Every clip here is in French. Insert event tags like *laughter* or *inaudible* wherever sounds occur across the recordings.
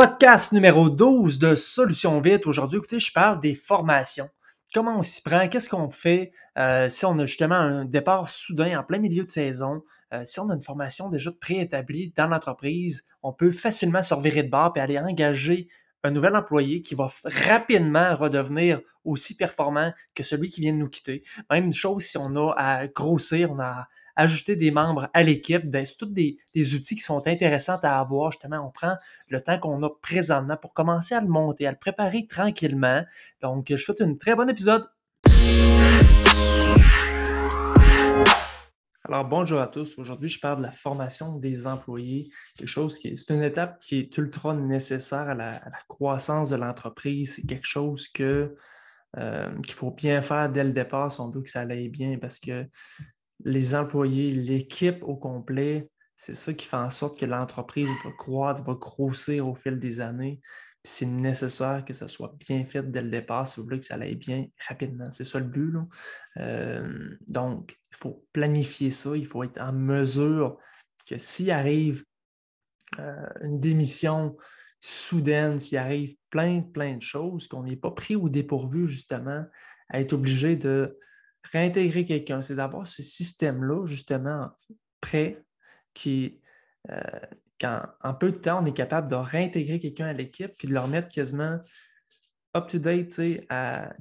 Podcast numéro 12 de Solutions Vite. Aujourd'hui, écoutez, je parle des formations. Comment on s'y prend? Qu'est-ce qu'on fait euh, si on a justement un départ soudain en plein milieu de saison? Euh, si on a une formation déjà préétablie dans l'entreprise, on peut facilement se revirer de bord et aller engager un nouvel employé qui va rapidement redevenir aussi performant que celui qui vient de nous quitter. Même chose si on a à grossir, on a ajouter des membres à l'équipe. C'est tous des, outils qui sont intéressants à avoir. Justement, on prend le temps qu'on a présentement pour commencer à le monter, à le préparer tranquillement. Donc, je souhaite un très bon épisode. Alors, bonjour à tous. Aujourd'hui, je parle de la formation des employés, quelque chose qui est, c'est une étape qui est ultra nécessaire à la, croissance de l'entreprise. C'est quelque chose que, euh, qu'il faut bien faire dès le départ si on veut que ça aille bien parce que les employés, l'équipe au complet, c'est ça qui fait en sorte que l'entreprise va croître, va grossir au fil des années. C'est nécessaire que ça soit bien fait dès le départ si vous voulez que ça aille bien rapidement. C'est ça le but. Euh, donc, il faut planifier ça. Il faut être en mesure que s'il arrive euh, une démission soudaine, s'il arrive plein, plein de choses, qu'on n'est pas pris au dépourvu, justement, à être obligé de réintégrer quelqu'un, c'est d'avoir ce système-là, justement, prêt, qui, euh, en peu de temps, on est capable de réintégrer quelqu'un à l'équipe puis de le remettre quasiment up-to-date,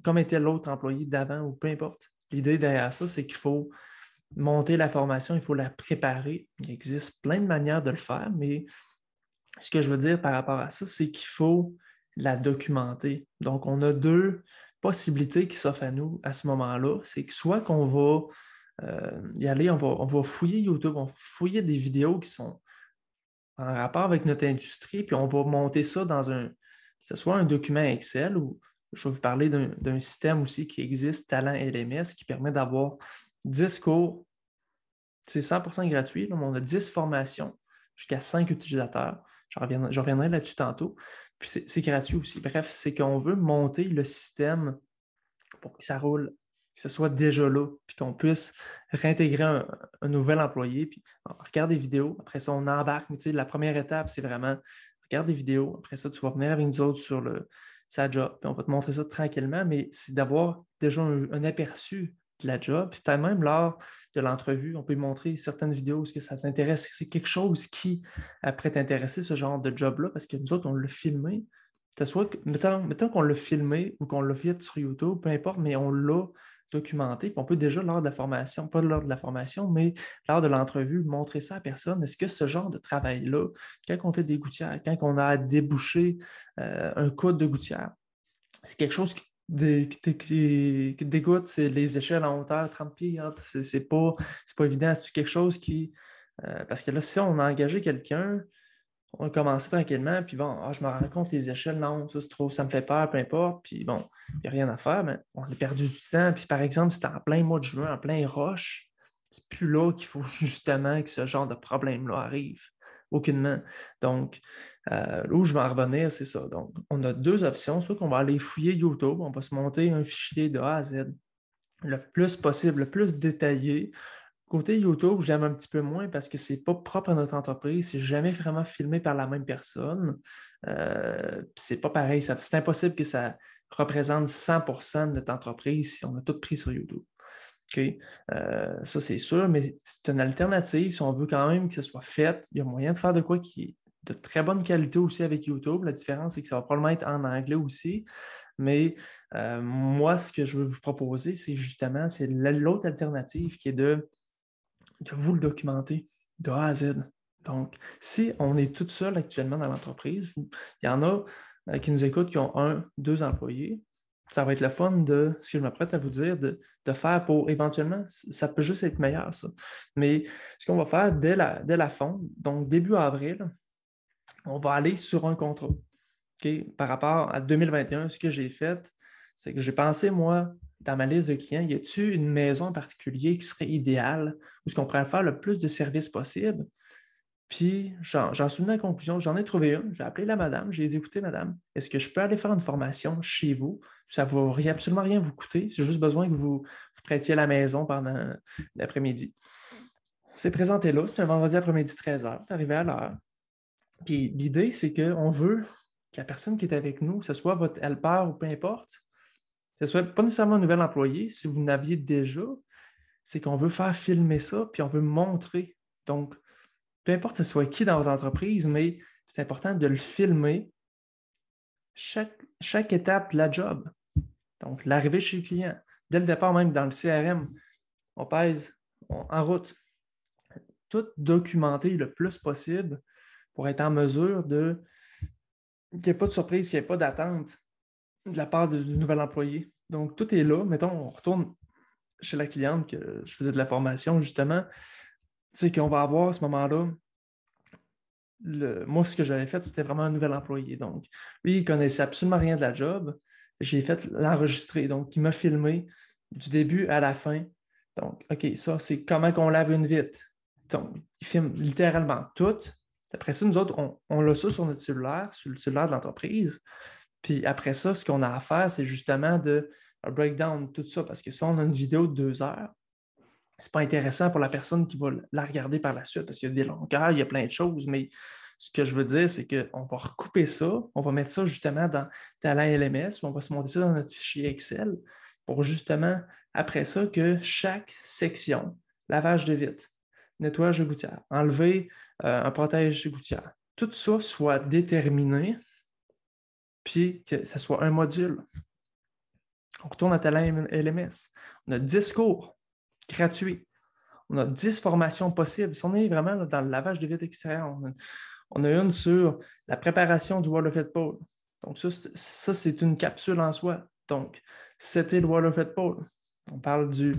comme était l'autre employé d'avant ou peu importe. L'idée derrière ça, c'est qu'il faut monter la formation, il faut la préparer. Il existe plein de manières de le faire, mais ce que je veux dire par rapport à ça, c'est qu'il faut la documenter. Donc, on a deux, possibilité qui s'offre à nous à ce moment-là, c'est que soit qu'on va euh, y aller, on va, fouiller YouTube, on va fouiller des vidéos qui sont en rapport avec notre industrie, puis on va monter ça dans un, que ce soit un document Excel ou je vais vous parler d'un système aussi qui existe, Talent LMS, qui permet d'avoir 10 cours. C'est 100% gratuit. on a 10 formations jusqu'à 5 utilisateurs. Je reviendrai là-dessus tantôt. Puis c'est gratuit aussi. Bref, c'est qu'on veut monter le système pour que ça roule, que ce soit déjà là, puis qu'on puisse réintégrer un, nouvel employé. Puis on regarde des vidéos, après ça, on embarque. Mais la première étape, c'est vraiment regarde des vidéos. Après ça, tu vas venir avec nous autres sur le, sa job. Puis on va te montrer ça tranquillement, mais c'est d'avoir déjà un aperçu de la job. Puis peut-être même lors de l'entrevue, on peut montrer certaines vidéos, est-ce que ça t'intéresse, c'est quelque chose qui après t'intéresser, ce genre de job-là, parce que nous autres, on l'a filmé. Soit, mettons, qu'on l'a filmé ou qu'on l'a fait sur YouTube, peu importe, mais on l'a documenté. Puis on peut déjà, lors de la formation, pas lors de la formation, mais lors de l'entrevue, montrer ça à personne. Est-ce que ce genre de travail-là, quand on fait des gouttières, quand on a débouché euh, un code de gouttière, c'est quelque chose qui qui, dégoûte, c'est les échelles en hauteur, 30 pieds. Hein, c'est pas, pas évident. C'est quelque chose qui. Euh, parce que là, si on a engagé quelqu'un, on a commencé tranquillement, puis bon, ah, je me rends compte, les échelles, non, ça c'est trop, ça me fait peur, peu importe, puis bon, il n'y a rien à faire, mais on a perdu du temps. Puis par exemple, c'était en plein mois de juin, en plein roche, c'est plus là qu'il faut *laughs* justement que ce genre de problème-là arrive aucunement. Donc, euh, où je vais en revenir, c'est ça. Donc, on a deux options. Soit qu'on va aller fouiller YouTube, on va se monter un fichier de A à Z le plus possible, le plus détaillé. Côté YouTube, j'aime un petit peu moins parce que ce n'est pas propre à notre entreprise, c'est jamais vraiment filmé par la même personne. Euh, c'est pas pareil, c'est impossible que ça représente 100% de notre entreprise si on a tout pris sur YouTube. Euh, ça, c'est sûr, mais c'est une alternative. Si on veut quand même que ce soit fait, il y a moyen de faire de quoi qui est de très bonne qualité aussi avec YouTube. La différence, c'est que ça va probablement être en anglais aussi. Mais euh, moi, ce que je veux vous proposer, c'est justement c'est l'autre alternative qui est de, de vous le documenter de A à Z. Donc, si on est tout seul actuellement dans l'entreprise, il y en a euh, qui nous écoutent qui ont un, deux employés, ça va être le fun de, ce que je m'apprête à vous dire, de, faire pour éventuellement, ça peut juste être meilleur, ça. Mais ce qu'on va faire dès la, dès la fonte, donc début avril, on va aller sur un contrat. Par rapport à 2021, ce que j'ai fait, c'est que j'ai pensé, moi, dans ma liste de clients, y a-t-il une maison en particulier qui serait idéale où ce qu'on pourrait faire le plus de services possible? Puis, j'en suis venu à la conclusion, j'en ai trouvé une, j'ai appelé la madame, j'ai dit, écoutez, madame, est-ce que je peux aller faire une formation chez vous? Ça ne va absolument rien vous coûter, j'ai juste besoin que vous, vous prêtiez la maison pendant l'après-midi. On s'est présenté là, c'est un vendredi après-midi 13h, c'est arrivé à l'heure. Puis l'idée, c'est qu'on veut que la personne qui est avec nous, que ce soit votre helper ou peu importe, que ce soit pas nécessairement un nouvel employé, si vous n'aviez déjà, c'est qu'on veut faire filmer ça, puis on veut montrer. Donc, peu importe ce soit qui dans votre entreprise, mais c'est important de le filmer chaque, chaque étape de la job. Donc, l'arrivée chez le client, dès le départ, même dans le CRM, on pèse en route. Tout documenter le plus possible pour être en mesure de qu'il n'y ait pas de surprise, qu'il n'y ait pas d'attente de la part du nouvel employé. Donc, tout est là. Mettons, on retourne chez la cliente que je faisais de la formation, justement. C'est qu'on va avoir à ce moment-là. moi, ce que j'avais fait, c'était vraiment un nouvel employé. Donc, lui, il connaissait absolument rien de la job. J'ai fait l'enregistrer. Donc, il m'a filmé du début à la fin. Donc, OK, ça, c'est comment qu'on lave une vitre. Donc, il filme littéralement tout. Après ça, nous autres, on, on l'a ça sur notre cellulaire, sur le cellulaire de l'entreprise. Puis après ça, ce qu'on a à faire, c'est justement de breakdown tout ça, parce que si on a une vidéo de deux heures, c'est pas intéressant pour la personne qui va la regarder par la suite, parce qu'il y a des longueurs, il y a plein de choses, mais ce que je veux dire, c'est qu'on va recouper ça, on va mettre ça justement dans Talent LMS, on va se monter ça dans notre fichier Excel pour justement, après ça, que chaque section, lavage de vitre, nettoyage de gouttière, enlever euh, un protège de gouttière, tout ça soit déterminé, puis que ce soit un module. On retourne à Talent LMS. On a 10 cours gratuits. On a 10 formations possibles. Si on est vraiment dans le lavage de vitre extérieure, on a, une sur la préparation du Wall of It Pole. Donc, ça, c'est une capsule en soi. Donc, c'était le Wall of It Pole. On parle du,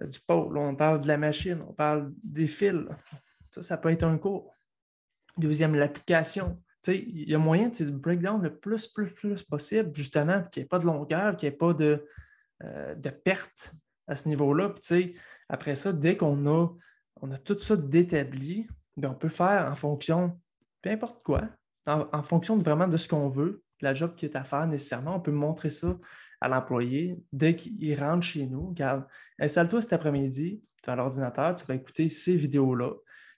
euh, du pôle, on parle de la machine, on parle des fils. Ça, ça peut être un cours. Deuxième, l'application. Il y a moyen de breakdown le plus, plus, plus possible, justement, qu'il n'y ait pas de longueur, qu'il n'y ait pas de, euh, de perte à ce niveau-là. Après ça, dès qu'on a, on a tout ça d'établi, ben, on peut faire en fonction, peu importe quoi, en, fonction vraiment de ce qu'on veut, la job qui est à faire nécessairement, on peut montrer ça à l'employé dès qu'il rentre chez nous. Regarde, installe-toi cet après-midi, tu as l'ordinateur, tu vas écouter ces vidéos-là.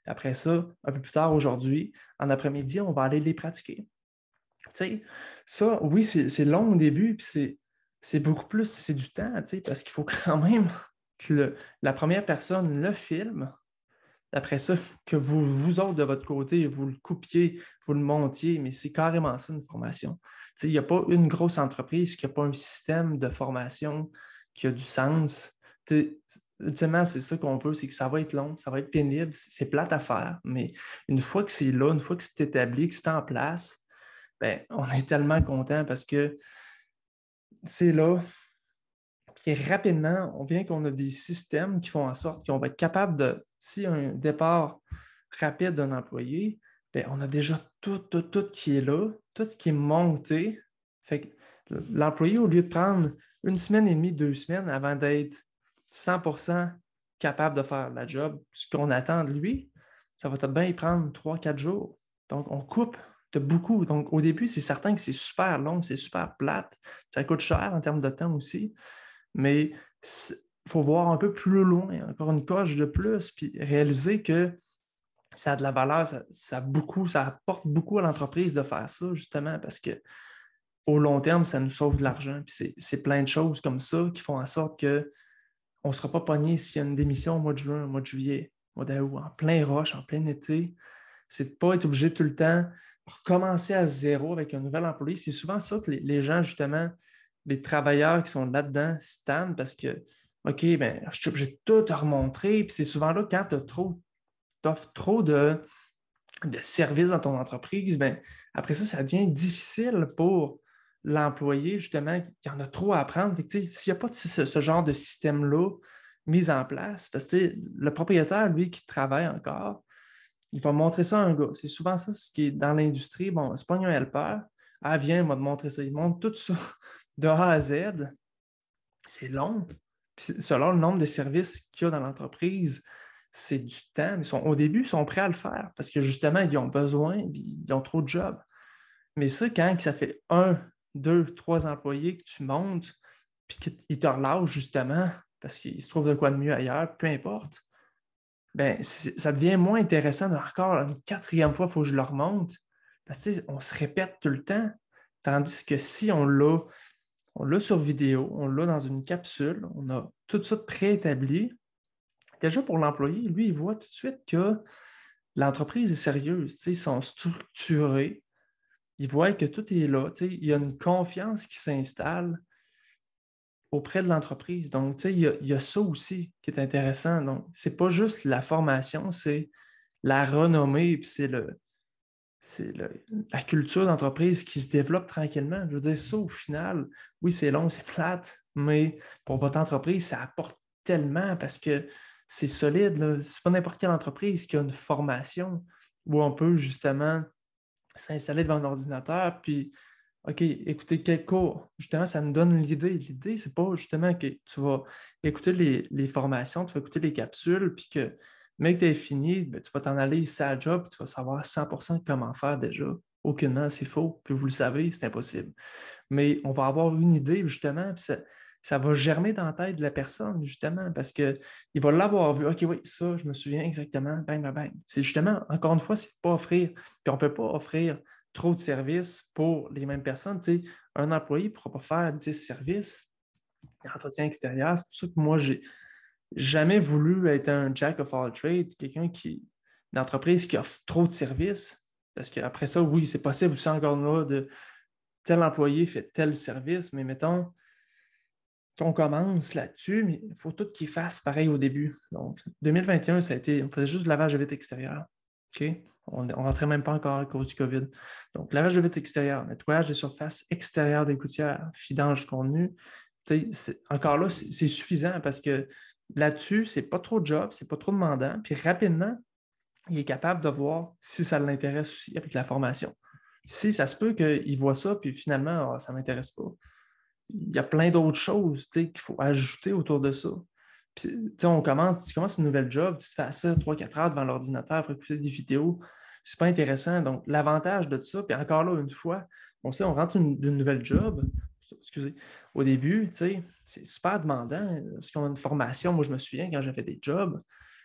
Après ça, un peu plus tard aujourd'hui, en après-midi, on va aller les pratiquer. Tu sais, ça, oui, c'est long au début, puis c'est beaucoup plus, c'est du temps, parce qu'il faut *laughs* quand même que la première personne le filme. Après ça, que vous, vous autres de votre côté, vous le coupiez, vous le montiez, mais c'est carrément ça une formation. Il n'y a pas une grosse entreprise qui n'a pas un système de formation qui a du sens. Ultimement, c'est ça qu'on veut, c'est que ça va être long, ça va être pénible, c'est plate à faire, mais une fois que c'est là, une fois que c'est établi, que c'est en place, ben, on est tellement content parce que c'est là. Puis rapidement, on vient qu'on a des systèmes qui font en sorte qu'on va être capable de, si un départ rapide d'un employé, ben, on a déjà tout, tout, tout qui est là, tout ce qui est monté. Fait que l'employé, au lieu de prendre une semaine et demie, deux semaines avant d'être 100% capable de faire la job, ce qu'on attend de lui, ça va bien y prendre 3-4 jours. Donc, on coupe beaucoup. Donc, au début, c'est certain que c'est super long, c'est super plate. Ça coûte cher en termes de temps aussi. Mais il faut voir un peu plus loin, encore une coche de plus, puis réaliser que ça a de la valeur, ça, beaucoup, ça apporte beaucoup à l'entreprise de faire ça, justement, parce que au long terme, ça nous sauve de l'argent. Puis c'est plein de choses comme ça qui font en sorte que on ne sera pas pogné s'il y a une démission au mois de juin, au mois de juillet, au mois d'août, en plein roche, en plein été. C'est de ne pas être obligé tout le temps de recommencer à zéro avec un nouvel employé. C'est souvent ça que les, gens, justement, les travailleurs qui sont là-dedans, stand parce que, OK, ben, je suis obligé de tout remontrer. Puis c'est souvent là, quand tu offres trop de, de services dans ton entreprise, ben, après ça, ça devient difficile pour l'employé, justement, qui en a trop à apprendre. S'il n'y a pas ce, genre de système-là mis en place, parce que le propriétaire, lui, qui travaille encore, il va montrer ça à un gars. C'est souvent ça, ce qui est dans l'industrie. Bon, c'est pas un helper. Ah, viens, il va montrer ça. Il montre tout ça *laughs* de A à Z. C'est long. selon le nombre de services qu'il y a dans l'entreprise, c'est du temps. Mais au début, ils sont prêts à le faire parce que justement, ils ont besoin, ils ont trop de jobs. Mais ça, quand ça fait un, deux, trois employés que tu montes, puis qu'ils te relâchent justement parce qu'il se trouve de quoi de mieux ailleurs, peu importe, ben, ça devient moins intéressant. Encore une quatrième fois, il faut que je leur monte. Parce qu'on se répète tout le temps. Tandis que si on l'a, on l'a sur vidéo, on l'a dans une capsule, on a tout ça préétabli, déjà pour l'employé, lui, il voit tout de suite que l'entreprise est sérieuse, ils sont structurés, il voit que tout est là, il y a une confiance qui s'installe auprès de l'entreprise. Donc, y, a, il y, a ça aussi qui est intéressant. Donc, ce n'est pas juste la formation, c'est la renommée, puis c'est le, c'est la culture d'entreprise qui se développe tranquillement. Je veux dire, ça, au final, oui, c'est long, c'est plate, mais pour votre entreprise, ça apporte tellement parce que c'est solide. Ce n'est pas n'importe quelle entreprise qui a une formation où on peut justement s'installer devant un ordinateur, puis, OK, écouter cours. Justement, ça nous donne l'idée. L'idée, c'est pas justement que tu vas écouter les, formations, tu vas écouter les capsules, puis que que tu as fini, ben, tu vas t'en aller ici à job, tu vas savoir 100% comment faire déjà. Aucunement, c'est faux. Puis vous le savez, c'est impossible. Mais on va avoir une idée, justement, puis ça, va germer dans la tête de la personne, justement, parce qu'il va l'avoir vu. OK, oui, ça, je me souviens exactement. Bang, bang, bang. C'est justement, encore une fois, c'est pas offrir. Puis on ne peut pas offrir trop de services pour les mêmes personnes. Tu sais, un employé ne pourra pas faire 10 services d'entretien extérieur. C'est pour ça que moi, j'ai jamais voulu être un jack of all trades, quelqu'un qui, une entreprise qui offre trop de services. Parce qu'après ça, oui, c'est possible aussi encore là de tel employé fait tel service, mais mettons qu'on commence là-dessus, mais il faut tout qu'il fasse pareil au début. Donc, 2021, ça a été, on faisait juste du lavage de vitre extérieur. On ne rentrait même pas encore à cause du COVID. Donc, lavage de vitre extérieur, nettoyage des surfaces extérieures des gouttières, fidange contenu. Encore là, c'est suffisant parce que là-dessus, c'est pas trop de job, c'est pas trop demandant. Puis rapidement, il est capable de voir si ça l'intéresse aussi avec la formation. Si ça se peut qu'il voit ça, puis finalement, ah, ça ne m'intéresse pas. Il y a plein d'autres choses qu'il faut ajouter autour de ça. Puis, on commence, tu commences une nouvelle job, tu te fais ça 3-4 heures devant l'ordinateur pour écouter des vidéos. C'est pas intéressant. Donc, l'avantage de ça, puis encore là, une fois, on sait, on rentre d'une nouvelle job, excusez, au début, c'est super demandant. Est-ce qu'on a une formation? Moi, je me souviens quand j'avais des jobs,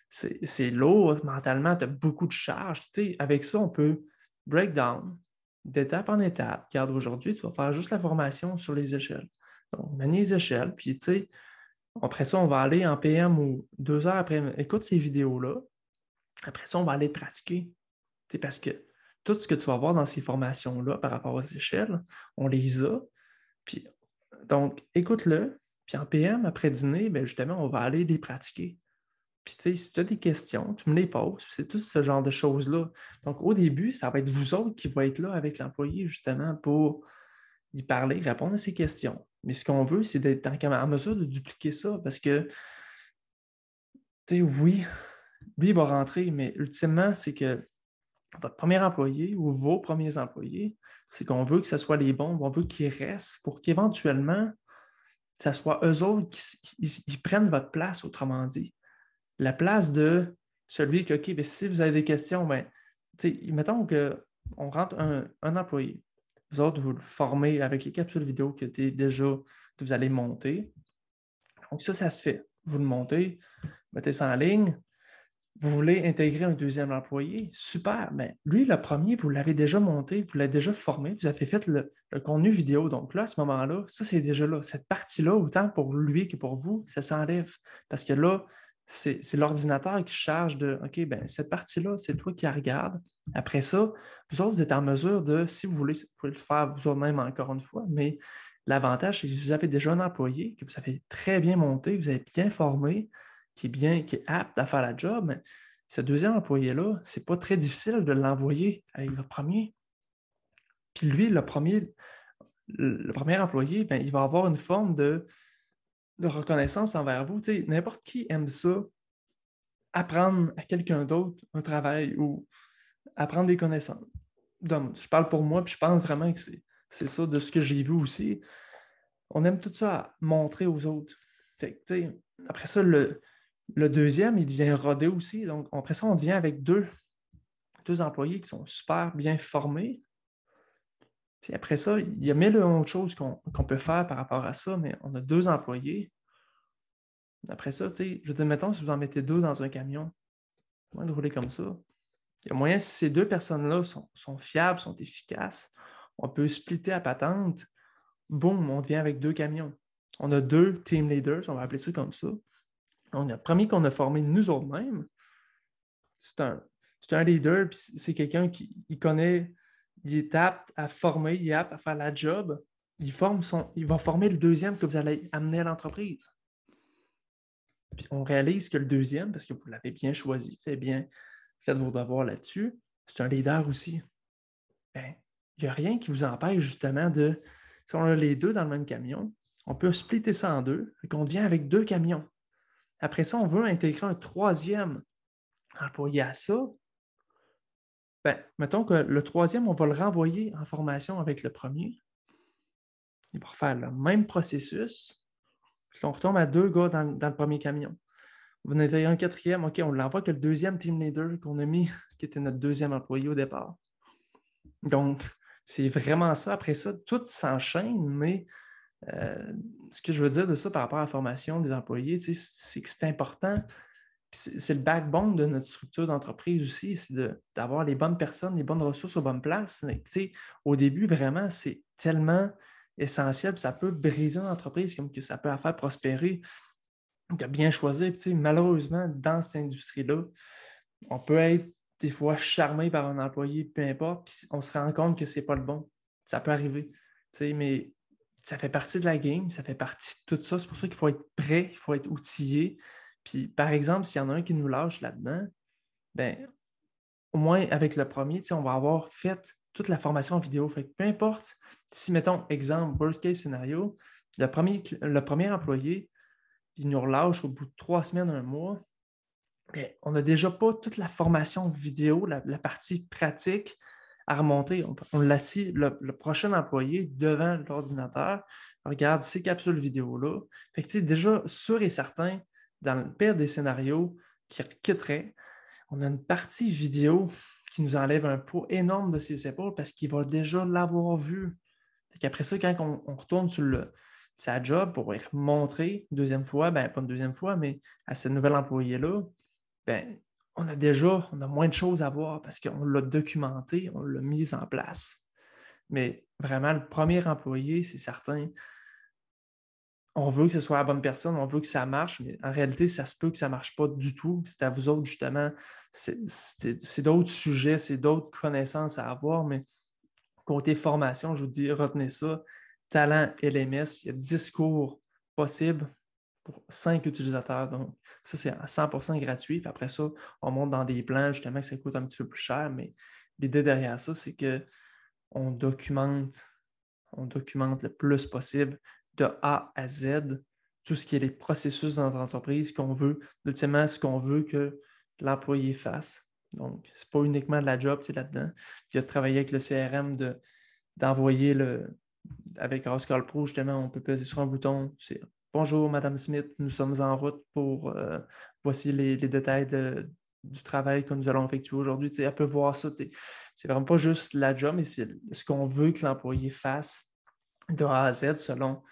c'est lourd mentalement, tu as beaucoup de charges. avec ça, on peut break down d'étape en étape. Regarde, aujourd'hui, tu vas faire juste la formation sur les échelles. Donc, manier les échelles, puis tu sais, après ça, on va aller en PM ou deux heures après, écoute ces vidéos-là. Après ça, on va aller pratiquer. parce que tout ce que tu vas voir dans ces formations-là par rapport aux échelles, on les a, puis, donc, écoute-le. Puis en PM, après dîner, bien, justement, on va aller les pratiquer. Puis, tu sais, si tu as des questions, tu me les poses. C'est tout ce genre de choses-là. Donc, au début, ça va être vous autres qui vont être là avec l'employé, justement, pour y parler, répondre à ses questions. Mais ce qu'on veut, c'est d'être en mesure de dupliquer ça parce que, tu sais, oui, lui, il va rentrer, mais ultimement, c'est que votre premier employé ou vos premiers employés, c'est qu'on veut que ce soit les bons, on veut qu'ils restent pour qu'éventuellement, ce soit eux autres qui, prennent votre place, autrement dit. La place de celui qui, OK, ben, si vous avez des questions, ben, mettons qu'on rentre un, employé. Vous autres, vous le formez avec les capsules vidéo que, déjà, que vous allez monter. Donc, ça, ça se fait. Vous le montez, mettez ça en ligne, vous voulez intégrer un deuxième employé, super. Mais lui, le premier, vous l'avez déjà monté, vous l'avez déjà formé, vous avez fait le, contenu vidéo. Donc là, à ce moment-là, ça, c'est déjà là. Cette partie-là, autant pour lui que pour vous, ça s'enlève. Parce que là, c'est l'ordinateur qui charge de OK, ben cette partie-là, c'est toi qui la regarde. Après ça, vous autres, vous êtes en mesure de, si vous voulez, vous pouvez le faire vous-même encore une fois, mais l'avantage, c'est que vous avez déjà un employé que vous avez très bien monté, vous avez bien formé, qui est bien, qui est apte à faire la job, mais ce deuxième employé-là, ce n'est pas très difficile de l'envoyer avec votre premier. Puis lui, le premier, le premier employé, ben, il va avoir une forme de, de reconnaissance envers vous. N'importe qui aime ça, apprendre à quelqu'un d'autre un travail ou apprendre des connaissances. Donc, je parle pour moi, puis je pense vraiment que c'est ça de ce que j'ai vu aussi. On aime tout ça à montrer aux autres. après ça, le, le deuxième, il devient rodé aussi. Donc, après ça, on devient avec deux, deux employés qui sont super bien formés. Après ça, il y a mille autres choses qu'on peut faire par rapport à ça, mais on a deux employés. Après ça, je dire, mettons, si vous en mettez deux dans un camion, moyen de rouler comme ça. Il y a moyen, si ces deux personnes-là sont, sont, fiables, sont efficaces, on peut splitter à patente. Boum, on devient avec deux camions. On a deux team leaders, on va appeler ça comme ça. On a le premier qu'on a formé nous autres mêmes. C'est un, un leader, puis c'est quelqu'un qui connaît, il est apte à former, il est apte à faire la job. Il, forme son, il va former le deuxième que vous allez amener à l'entreprise. Puis on réalise que le deuxième, parce que vous l'avez bien choisi, c'est bien fait vos devoirs là-dessus, c'est un leader aussi. Ben, il n'y a rien qui vous empêche justement de, si on a les deux dans le même camion, on peut splitter ça en deux, et qu'on devient avec deux camions. Après ça, on veut intégrer un troisième employé à ça. Ben, mettons que le troisième, on va le renvoyer en formation avec le premier. Il va refaire le même processus. Puis on retombe à deux gars dans, le premier camion. Vous en avez un quatrième, OK, on l'envoie que le deuxième team leader qu'on a mis, *laughs* qui était notre deuxième employé au départ. Donc, c'est vraiment ça. Après ça, tout s'enchaîne, mais euh, ce que je veux dire de ça par rapport à la formation des employés, c'est que c'est important. C'est le backbone de notre structure d'entreprise aussi, c'est d'avoir les bonnes personnes, les bonnes ressources aux bonnes places. au début, vraiment, c'est tellement essentiel, ça peut briser une entreprise comme que ça peut la faire prospérer. À bien choisir. malheureusement, dans cette industrie-là, on peut être des fois charmé par un employé, peu importe, puis on se rend compte que ce n'est pas le bon. Ça peut arriver. Mais ça fait partie de la game, ça fait partie de tout ça. C'est pour ça qu'il faut être prêt, il faut être outillé. Puis, par exemple, s'il y en a un qui nous lâche là-dedans, ben, au moins avec le premier, on va avoir fait toute la formation vidéo. Fait peu importe, si, mettons, exemple, worst case scénario, le premier, le premier employé, il nous relâche au bout de trois semaines, un mois, on n'a déjà pas toute la formation vidéo, la, partie pratique à remonter. On, on le, prochain employé devant l'ordinateur, regarde ces capsules vidéo-là. Fait que, déjà, sûr et certain, dans le pire des scénarios qui quitterait, on a une partie vidéo qui nous enlève un poids énorme de ses épaules parce qu'il va déjà l'avoir vu. Après ça, quand on, retourne sur le, sa job pour y montrer une deuxième fois, ben, pas une deuxième fois, mais à ce nouvel employé-là, ben, on a déjà on a moins de choses à voir parce qu'on l'a documenté, on l'a mis en place. Mais vraiment, le premier employé, c'est certain, on veut que ce soit la bonne personne, on veut que ça marche, mais en réalité, ça se peut que ça ne marche pas du tout. C'est à vous autres, justement, c'est d'autres sujets, c'est d'autres connaissances à avoir, mais côté formation, je vous dis, retenez ça. Talent LMS, il y a 10 cours possibles pour 5 utilisateurs. Donc, ça, c'est à 100% gratuit. Puis après ça, on monte dans des plans, justement, que ça coûte un petit peu plus cher. Mais l'idée derrière ça, c'est qu'on documente, on documente le plus possible de A à Z tout ce qui est les processus dans notre entreprise qu'on veut, ultimement ce qu'on veut que l'employé fasse. Donc, ce n'est pas uniquement de la job, c'est là-dedans. Il y a de travailler avec le CRM, d'envoyer le. Avec Rascal Pro, justement, on peut peser sur un bouton. C'est Bonjour, Madame Smith, nous sommes en route pour. Euh, voici les, détails du travail que nous allons effectuer aujourd'hui. Elle peut voir ça. C'est vraiment pas juste la job, mais c'est ce qu'on veut que l'employé fasse de A à Z selon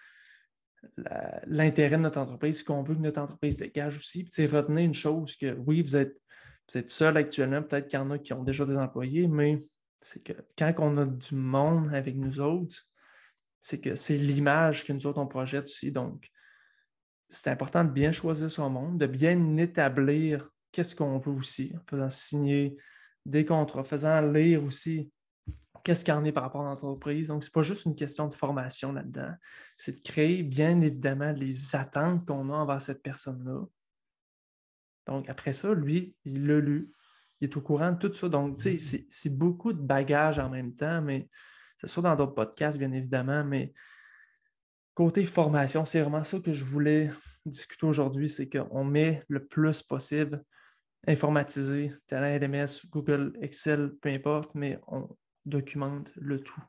l'intérêt de notre entreprise, ce qu'on veut que notre entreprise dégage aussi. Puis, retenez une chose que oui, vous êtes, seul actuellement, peut-être qu'il y en a qui ont déjà des employés, mais c'est que quand on a du monde avec nous autres, c'est que c'est l'image que nous autres on projette aussi. Donc, c'est important de bien choisir son monde, de bien établir qu'est-ce qu'on veut aussi, en faisant signer des contrats, en faisant lire aussi qu'est-ce qu'il y en est par rapport à l'entreprise. Donc, ce n'est pas juste une question de formation là-dedans, c'est de créer bien évidemment les attentes qu'on a envers cette personne-là. Donc, après ça, lui, il l'a lu, il est au courant de tout ça. Donc, tu sais, c'est beaucoup de bagages en même temps, mais c'est sûr dans d'autres podcasts, bien évidemment, mais Côté formation, c'est vraiment ça que je voulais discuter aujourd'hui, c'est qu'on met le plus possible informatisé, talent LMS, Google, Excel, peu importe, mais on documente le tout.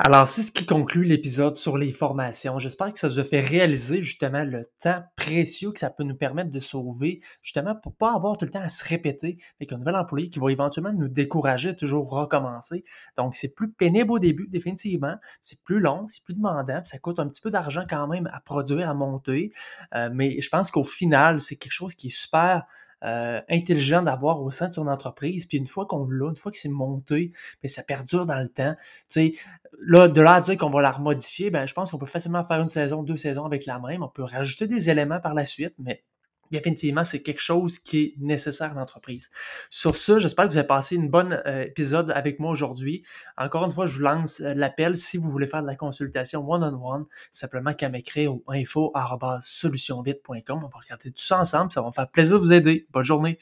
Alors, c'est ce qui conclut l'épisode sur les formations. J'espère que ça vous a fait réaliser justement le temps précieux que ça peut nous permettre de sauver, justement pour ne pas avoir tout le temps à se répéter avec un nouvel employé qui va éventuellement nous décourager à toujours recommencer. Donc, c'est plus pénible au début, définitivement. C'est plus long, c'est plus demandant, ça coûte un petit peu d'argent quand même à produire, à monter. Euh, mais je pense qu'au final, c'est quelque chose qui est super euh, intelligent d'avoir au sein de son entreprise. Puis une fois qu'on l'a, une fois que c'est monté, mais ça perdure dans le temps. Tu sais, là, de là à dire qu'on va la remodifier, ben, je pense qu'on peut facilement faire une saison, deux saisons avec la même. On peut rajouter des éléments par la suite, mais définitivement, c'est quelque chose qui est nécessaire à l'entreprise. Sur ce, j'espère que vous avez passé une bonne euh, épisode avec moi aujourd'hui. Encore une fois, je vous lance euh, l'appel si vous voulez faire de la consultation one-on-one, simplement qu'à m'écrire au info.solutionvite.com. On va regarder tout ça ensemble, ça va me faire plaisir de vous aider. Bonne journée.